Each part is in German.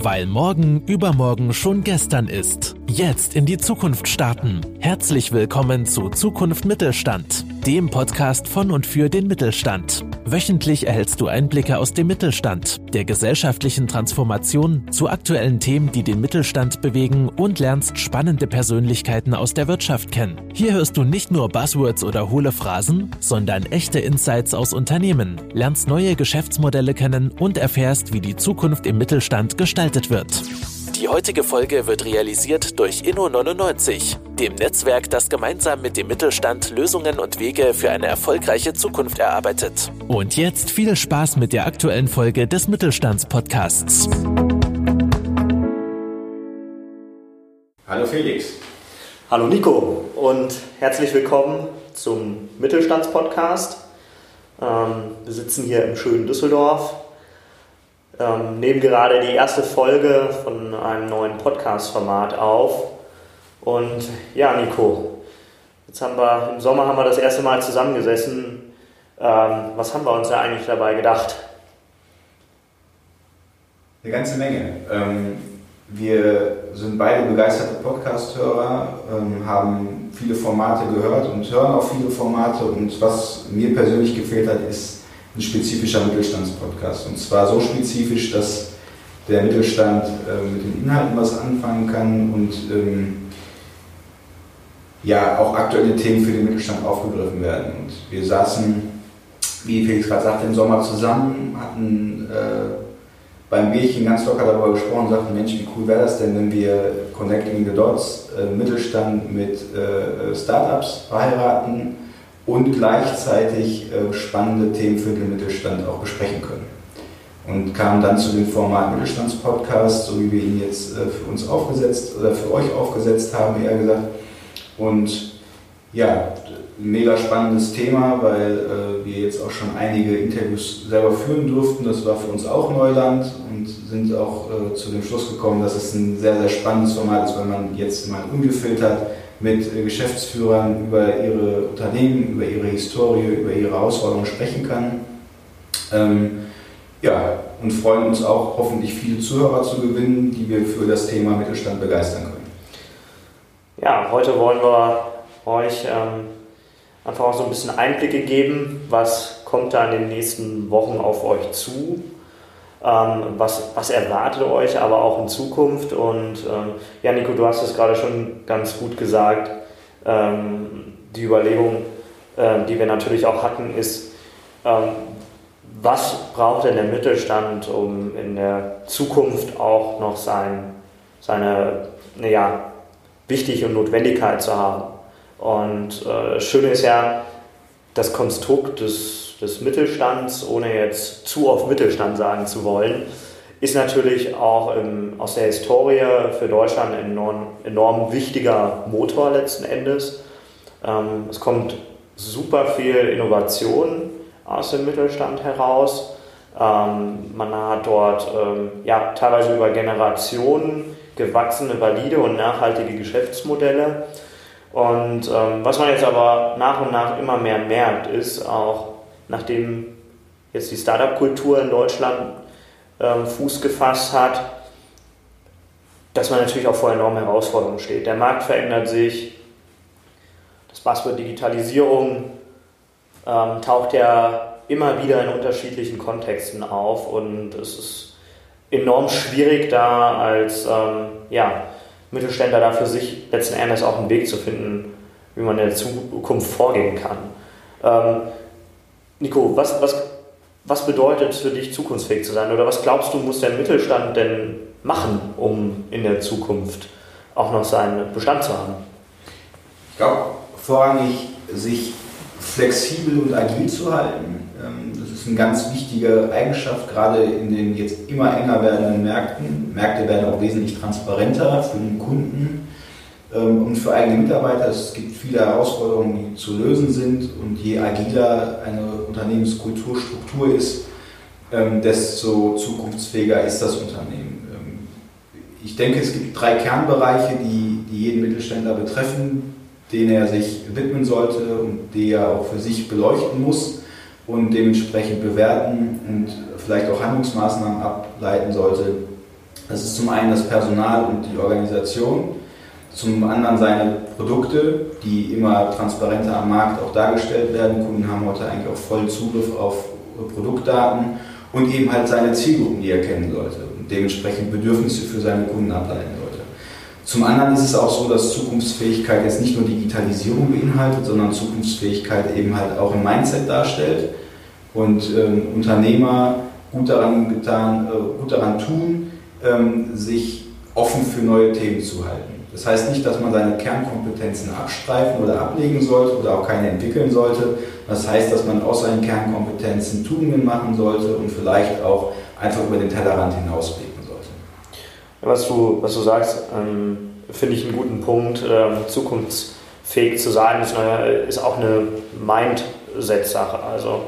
Weil morgen übermorgen schon gestern ist. Jetzt in die Zukunft starten. Herzlich willkommen zu Zukunft Mittelstand, dem Podcast von und für den Mittelstand. Wöchentlich erhältst du Einblicke aus dem Mittelstand, der gesellschaftlichen Transformation, zu aktuellen Themen, die den Mittelstand bewegen und lernst spannende Persönlichkeiten aus der Wirtschaft kennen. Hier hörst du nicht nur Buzzwords oder hohle Phrasen, sondern echte Insights aus Unternehmen, lernst neue Geschäftsmodelle kennen und erfährst, wie die Zukunft im Mittelstand gestaltet wird. Die heutige Folge wird realisiert durch Inno99, dem Netzwerk, das gemeinsam mit dem Mittelstand Lösungen und Wege für eine erfolgreiche Zukunft erarbeitet. Und jetzt viel Spaß mit der aktuellen Folge des Mittelstandspodcasts. Hallo Felix. Hallo Nico und herzlich willkommen zum Mittelstandspodcast. Ähm, wir sitzen hier im schönen Düsseldorf ähm, nehmen gerade die erste Folge von einem neuen Podcast-Format auf. Und ja, Nico, jetzt haben wir im Sommer haben wir das erste Mal zusammengesessen. Ähm, was haben wir uns da eigentlich dabei gedacht? Eine ganze Menge. Ähm, wir sind beide begeisterte Podcast-Hörer, ähm, haben viele Formate gehört und hören auch viele Formate. Und was mir persönlich gefehlt hat, ist ein spezifischer Mittelstandspodcast. Und zwar so spezifisch, dass der Mittelstand äh, mit den Inhalten was anfangen kann und ähm, ja auch aktuelle Themen für den Mittelstand aufgegriffen werden. Und wir saßen, wie Felix gerade sagte, im Sommer zusammen, hatten äh, beim Bierchen ganz locker darüber gesprochen und sagten, Mensch, wie cool wäre das denn, wenn wir Connecting the Dots, äh, Mittelstand mit äh, Startups verheiraten und gleichzeitig äh, spannende Themen für den Mittelstand auch besprechen können. Und kamen dann zu dem Format Mittelstandspodcast, so wie wir ihn jetzt äh, für uns aufgesetzt oder für euch aufgesetzt haben, eher gesagt. Und ja, mega spannendes Thema, weil äh, wir jetzt auch schon einige Interviews selber führen durften. Das war für uns auch Neuland und sind auch zu dem Schluss gekommen, dass es ein sehr, sehr spannendes Format ist, weil man jetzt mal ungefiltert mit äh, Geschäftsführern über ihre Unternehmen, über ihre Historie, über ihre Herausforderungen sprechen kann. Ähm, ja, und freuen uns auch, hoffentlich viele Zuhörer zu gewinnen, die wir für das Thema Mittelstand begeistern können. Ja, heute wollen wir euch ähm, einfach auch so ein bisschen Einblicke geben, was kommt da in den nächsten Wochen auf euch zu was, was erwartet euch aber auch in Zukunft? Und ähm, ja, Nico, du hast es gerade schon ganz gut gesagt. Ähm, die Überlegung, die wir natürlich auch hatten, ist, ähm, was braucht denn der Mittelstand, um in der Zukunft auch noch sein, seine ja, Wichtig und Notwendigkeit zu haben? Und äh, das Schöne ist ja, das Konstrukt des des Mittelstands, ohne jetzt zu oft Mittelstand sagen zu wollen, ist natürlich auch im, aus der Historie für Deutschland ein enorm, enorm wichtiger Motor letzten Endes. Ähm, es kommt super viel Innovation aus dem Mittelstand heraus. Ähm, man hat dort ähm, ja, teilweise über Generationen gewachsene, valide und nachhaltige Geschäftsmodelle. Und ähm, was man jetzt aber nach und nach immer mehr merkt, ist auch, nachdem jetzt die Startup-Kultur in Deutschland ähm, Fuß gefasst hat, dass man natürlich auch vor enormen Herausforderungen steht. Der Markt verändert sich, das Buzzword Digitalisierung ähm, taucht ja immer wieder in unterschiedlichen Kontexten auf und es ist enorm schwierig, da als ähm, ja, Mittelständler da für sich letzten Endes auch einen Weg zu finden, wie man in der Zukunft vorgehen kann. Ähm, Nico, was, was, was bedeutet für dich zukunftsfähig zu sein? Oder was glaubst du, muss der Mittelstand denn machen, um in der Zukunft auch noch seinen Bestand zu haben? Ich glaube, vorrangig sich flexibel und agil zu halten. Ähm, das ist eine ganz wichtige Eigenschaft, gerade in den jetzt immer enger werdenden Märkten. Märkte werden auch wesentlich transparenter für den Kunden. Ähm, und für eigene Mitarbeiter. Es gibt viele Herausforderungen, die zu lösen sind und je agiler eine Unternehmenskulturstruktur ist, ähm, desto zukunftsfähiger ist das Unternehmen. Ähm, ich denke, es gibt drei Kernbereiche, die, die jeden Mittelständler betreffen, denen er sich widmen sollte und die er auch für sich beleuchten muss und dementsprechend bewerten und vielleicht auch Handlungsmaßnahmen ableiten sollte. Das ist zum einen das Personal und die Organisation, zum anderen seine Produkte, die immer transparenter am Markt auch dargestellt werden. Kunden haben heute eigentlich auch vollen Zugriff auf Produktdaten und eben halt seine Zielgruppen, die er kennen sollte und dementsprechend Bedürfnisse für seine Kunden ableiten sollte. Zum anderen ist es auch so, dass Zukunftsfähigkeit jetzt nicht nur Digitalisierung beinhaltet, sondern Zukunftsfähigkeit eben halt auch ein Mindset darstellt und ähm, Unternehmer gut daran, getan, äh, gut daran tun, ähm, sich offen für neue Themen zu halten. Das heißt nicht, dass man seine Kernkompetenzen abstreifen oder ablegen sollte oder auch keine entwickeln sollte. Das heißt, dass man aus seinen Kernkompetenzen Tugenden machen sollte und vielleicht auch einfach über den Tellerrand hinausblicken sollte. Was du, was du sagst, ähm, finde ich einen guten Punkt. Ähm, zukunftsfähig zu sein, ist, eine, ist auch eine Mindset-Sache. Also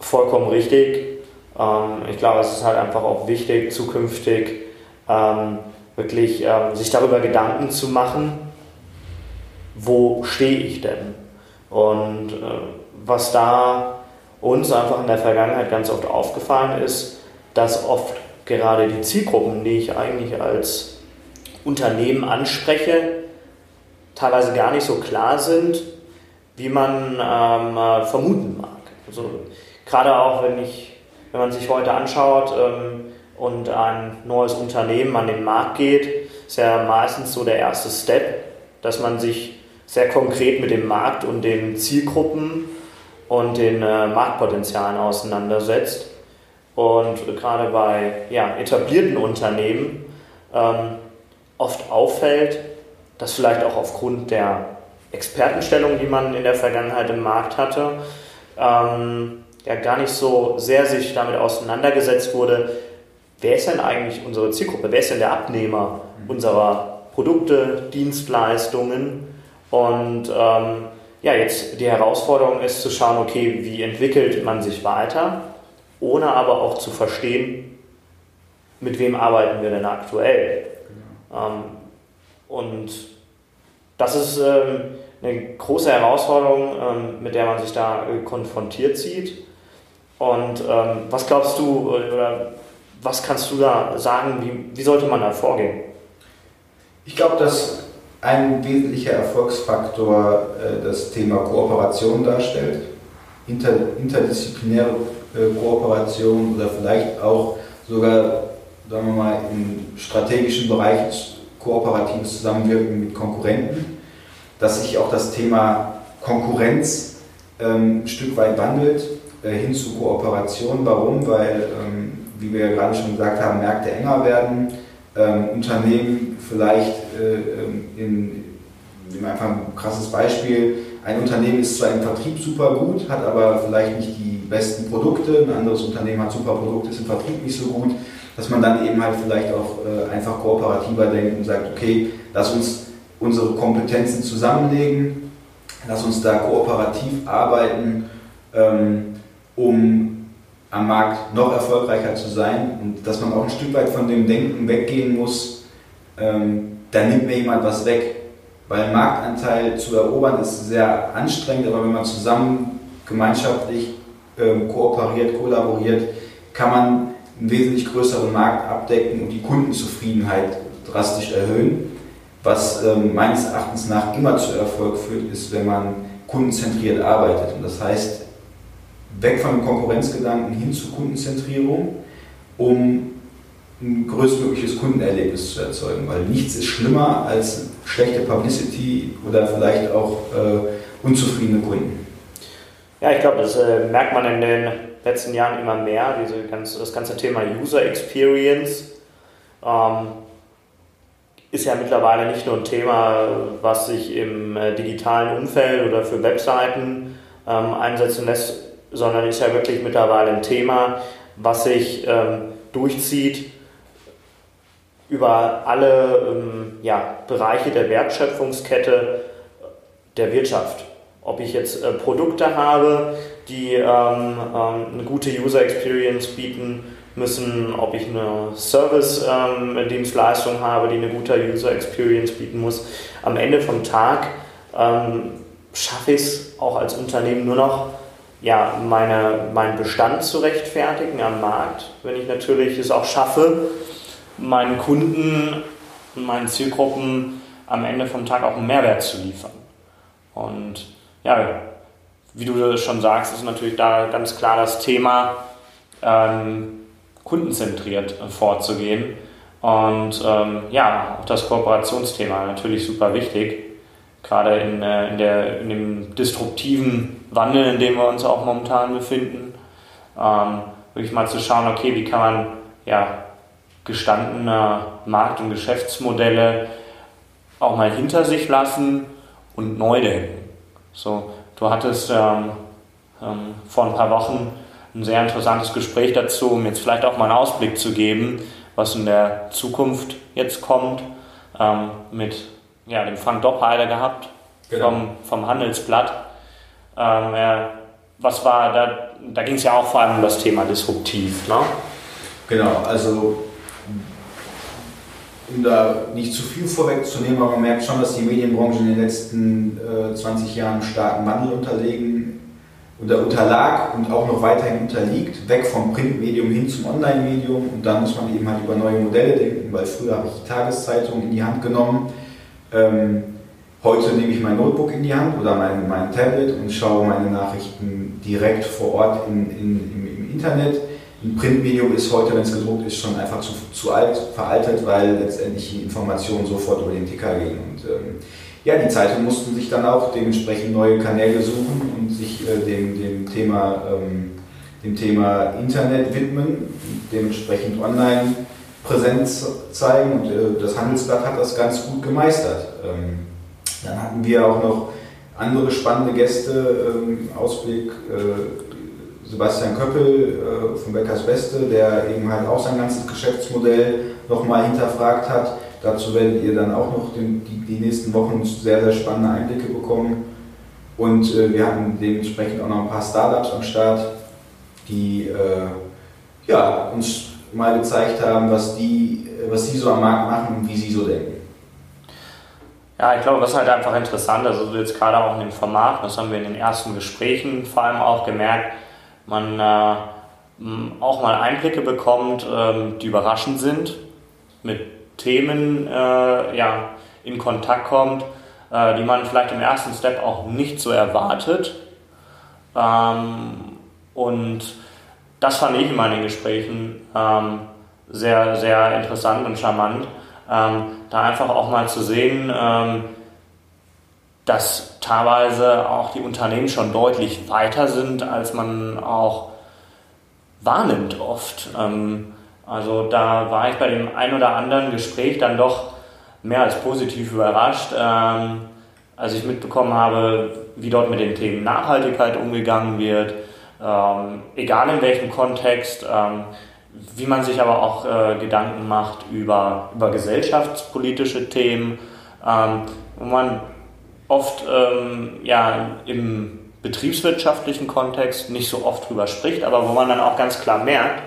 vollkommen richtig. Ähm, ich glaube, es ist halt einfach auch wichtig, zukünftig ähm, wirklich ähm, sich darüber Gedanken zu machen, wo stehe ich denn? Und äh, was da uns einfach in der Vergangenheit ganz oft aufgefallen ist, dass oft gerade die Zielgruppen, die ich eigentlich als Unternehmen anspreche, teilweise gar nicht so klar sind, wie man ähm, äh, vermuten mag. Also gerade auch wenn ich, wenn man sich heute anschaut, ähm, und ein neues Unternehmen an den Markt geht, ist ja meistens so der erste Step, dass man sich sehr konkret mit dem Markt und den Zielgruppen und den äh, Marktpotenzialen auseinandersetzt. Und gerade bei ja, etablierten Unternehmen ähm, oft auffällt, dass vielleicht auch aufgrund der Expertenstellung, die man in der Vergangenheit im Markt hatte, ähm, ja gar nicht so sehr sich damit auseinandergesetzt wurde, wer ist denn eigentlich unsere Zielgruppe? Wer ist denn der Abnehmer unserer Produkte, Dienstleistungen? Und ähm, ja, jetzt die Herausforderung ist zu schauen, okay, wie entwickelt man sich weiter, ohne aber auch zu verstehen, mit wem arbeiten wir denn aktuell. Genau. Ähm, und das ist ähm, eine große Herausforderung, ähm, mit der man sich da äh, konfrontiert sieht. Und ähm, was glaubst du, oder was kannst du da sagen? Wie, wie sollte man da vorgehen? Ich glaube, dass ein wesentlicher Erfolgsfaktor äh, das Thema Kooperation darstellt. Inter, interdisziplinäre äh, Kooperation oder vielleicht auch sogar, sagen wir mal, im strategischen Bereich kooperatives Zusammenwirken mit Konkurrenten. Dass sich auch das Thema Konkurrenz ähm, ein Stück weit wandelt äh, hin zu Kooperation. Warum? Weil ähm, wie wir ja gerade schon gesagt haben, Märkte enger werden, ähm, Unternehmen vielleicht äh, ähm, in, nehmen wir einfach ein krasses Beispiel, ein Unternehmen ist zwar im Vertrieb super gut, hat aber vielleicht nicht die besten Produkte, ein anderes Unternehmen hat super Produkte, ist im Vertrieb nicht so gut, dass man dann eben halt vielleicht auch äh, einfach kooperativer denkt und sagt, okay, lass uns unsere Kompetenzen zusammenlegen, lass uns da kooperativ arbeiten, ähm, um am Markt noch erfolgreicher zu sein und dass man auch ein Stück weit von dem Denken weggehen muss, ähm, da nimmt mir jemand was weg. Weil Marktanteil zu erobern ist sehr anstrengend, aber wenn man zusammen gemeinschaftlich ähm, kooperiert, kollaboriert, kann man einen wesentlich größeren Markt abdecken und die Kundenzufriedenheit drastisch erhöhen. Was ähm, meines Erachtens nach immer zu Erfolg führt, ist, wenn man kundenzentriert arbeitet. Und das heißt, weg von dem Konkurrenzgedanken hin zur Kundenzentrierung, um ein größtmögliches Kundenerlebnis zu erzeugen, weil nichts ist schlimmer als schlechte Publicity oder vielleicht auch äh, unzufriedene Kunden. Ja, ich glaube, das äh, merkt man in den letzten Jahren immer mehr, diese ganze, das ganze Thema User Experience. Ähm, ist ja mittlerweile nicht nur ein Thema, was sich im äh, digitalen Umfeld oder für Webseiten ähm, einsetzen lässt, sondern ist ja wirklich mittlerweile ein Thema, was sich ähm, durchzieht über alle ähm, ja, Bereiche der Wertschöpfungskette der Wirtschaft. Ob ich jetzt äh, Produkte habe, die ähm, ähm eine gute User Experience bieten müssen, ob ich eine Service-Dienstleistung ähm, habe, die eine gute User Experience bieten muss. Am Ende vom Tag ähm, schaffe ich es auch als Unternehmen nur noch, ja, meine, meinen Bestand zu rechtfertigen am Markt, wenn ich natürlich es auch schaffe, meinen Kunden und meinen Zielgruppen am Ende vom Tag auch einen Mehrwert zu liefern. Und ja, wie du schon sagst, ist natürlich da ganz klar das Thema, ähm, kundenzentriert vorzugehen. Und ähm, ja, auch das Kooperationsthema natürlich super wichtig, gerade in, äh, in, der, in dem disruptiven Wandel, in dem wir uns auch momentan befinden. Ähm, wirklich mal zu schauen, okay, wie kann man ja, gestandene Markt- und Geschäftsmodelle auch mal hinter sich lassen und neu denken. So, du hattest ähm, ähm, vor ein paar Wochen ein sehr interessantes Gespräch dazu, um jetzt vielleicht auch mal einen Ausblick zu geben, was in der Zukunft jetzt kommt, ähm, mit ja, dem Frank Doppheider gehabt genau. vom, vom Handelsblatt. Ähm, er, was war da, da ging es ja auch vor allem um das Thema disruptiv. Ne? Genau, also um da nicht zu viel vorwegzunehmen, aber man merkt schon, dass die Medienbranche in den letzten äh, 20 Jahren starken Wandel unterlegen oder unterlag und auch noch weiterhin unterliegt, weg vom Printmedium hin zum Online-Medium und da muss man eben halt über neue Modelle denken, weil früher habe ich die Tageszeitung in die Hand genommen, ähm, heute nehme ich mein Notebook in die Hand oder mein, mein Tablet und schaue meine Nachrichten direkt vor Ort in, in, im, im Internet ein Printmedium ist heute, wenn es gedruckt ist, schon einfach zu, zu alt, veraltet, weil letztendlich die Informationen sofort über den Ticker gehen. Und ähm, ja, die Zeitungen mussten sich dann auch dementsprechend neue Kanäle suchen und sich äh, dem, dem, Thema, ähm, dem Thema Internet widmen, dementsprechend online Präsenz zeigen und äh, das Handelsblatt hat das ganz gut gemeistert. Ähm, dann hatten wir auch noch andere spannende Gäste, ähm, Ausblick. Äh, Sebastian Köppel äh, von Beckers Beste, der eben halt auch sein ganzes Geschäftsmodell nochmal hinterfragt hat. Dazu werdet ihr dann auch noch die, nächsten Wochen sehr, sehr spannende Einblicke bekommen. Und wir hatten dementsprechend auch noch ein paar Startups am Start, die ja, uns mal gezeigt haben, was die, was sie so am Markt machen und wie sie so denken. Ja, ich glaube, was halt einfach interessant ist, also jetzt gerade auch in dem Format, das haben wir in den ersten Gesprächen vor allem auch gemerkt, man äh, auch mal Einblicke bekommt, ähm, die überraschend sind, mit Themen äh, ja, in Kontakt kommt, äh, die man vielleicht im ersten Step auch nicht so erwartet. Ähm, und das fand ich in meinen Gesprächen ähm, sehr, sehr interessant und charmant, ähm, da einfach auch mal zu sehen, ähm, dass teilweise auch die Unternehmen schon deutlich weiter sind, als man auch wahrnimmt oft. Ähm, also da war ich bei dem ein oder anderen Gespräch dann doch mehr als positiv überrascht, ähm, als ich mitbekommen habe, wie dort mit den Themen Nachhaltigkeit umgegangen wird, ähm, egal in welchem Kontext, wie man sich aber auch äh, Gedanken macht über, über gesellschaftspolitische Themen, wo man oft ähm, ja, im betriebswirtschaftlichen Kontext nicht so oft drüber spricht, aber wo man dann auch ganz klar merkt,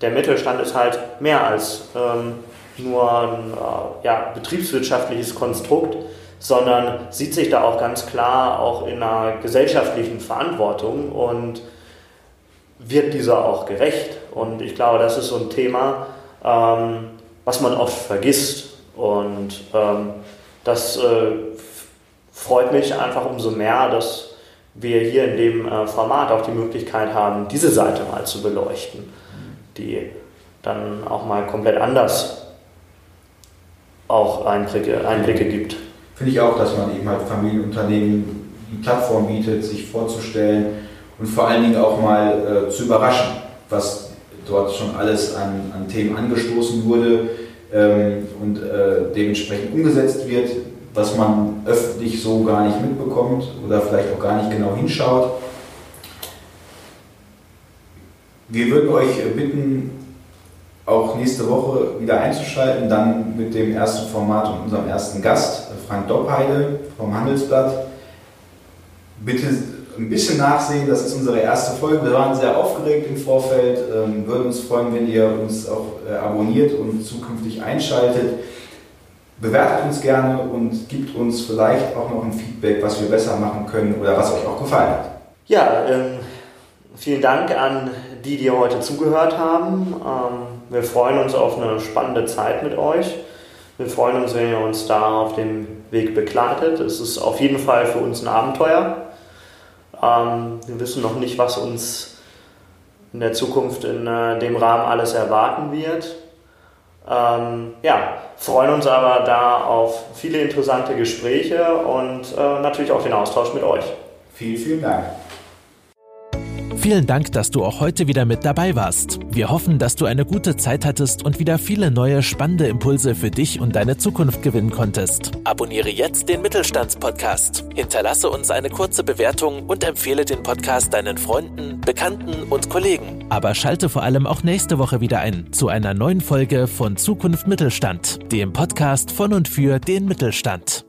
der Mittelstand ist halt mehr als ähm, nur ein äh, ja, betriebswirtschaftliches Konstrukt, sondern sieht sich da auch ganz klar auch in einer gesellschaftlichen Verantwortung und wird dieser auch gerecht. Und ich glaube, das ist so ein Thema, ähm, was man oft vergisst. Und ähm, das äh, freut mich einfach umso mehr, dass wir hier in dem äh, Format auch die Möglichkeit haben, diese Seite mal zu beleuchten, die dann auch mal komplett anders auch Einblicke, Einblicke gibt. Finde ich auch, dass man eben halt Familienunternehmen die Plattform bietet, sich vorzustellen und vor allen Dingen auch mal äh, zu überraschen, was dort schon alles an, an Themen angestoßen wurde ähm, und äh, dementsprechend umgesetzt wird was man öffentlich so gar nicht mitbekommt oder vielleicht auch gar nicht genau hinschaut. Wir würden euch bitten, auch nächste Woche wieder einzuschalten, dann mit dem ersten Format und unserem ersten Gast, Frank Doppheide vom Handelsblatt. Bitte ein bisschen nachsehen, das ist unsere erste Folge. Wir waren sehr aufgeregt im Vorfeld, ähm, würden uns freuen, wenn ihr uns auch äh, abonniert und zukünftig einschaltet. Bewertet uns gerne und gibt uns vielleicht auch noch ein Feedback, was wir besser machen können oder was euch auch gefallen hat. Ja, ähm, vielen Dank an die, die heute zugehört haben. Ähm, wir freuen uns auf eine spannende Zeit mit euch. Wir freuen uns, wenn ihr uns da auf dem Weg begleitet. Es ist auf jeden Fall für uns ein Abenteuer. Ähm, wir wissen noch nicht, was uns in der Zukunft in äh, dem Rahmen alles erwarten wird. Ähm, ja, freuen uns aber da auf viele interessante Gespräche und äh, natürlich auch den Austausch mit euch. Vielen, vielen Dank. Vielen Dank, dass du auch heute wieder mit dabei warst. Wir hoffen, dass du eine gute Zeit hattest und wieder viele neue spannende Impulse für dich und deine Zukunft gewinnen konntest. Abonniere jetzt den Mittelstandspodcast. Hinterlasse uns eine kurze Bewertung und empfehle den Podcast deinen Freunden, Bekannten und Kollegen. Aber schalte vor allem auch nächste Woche wieder ein zu einer neuen Folge von Zukunft Mittelstand, dem Podcast von und für den Mittelstand.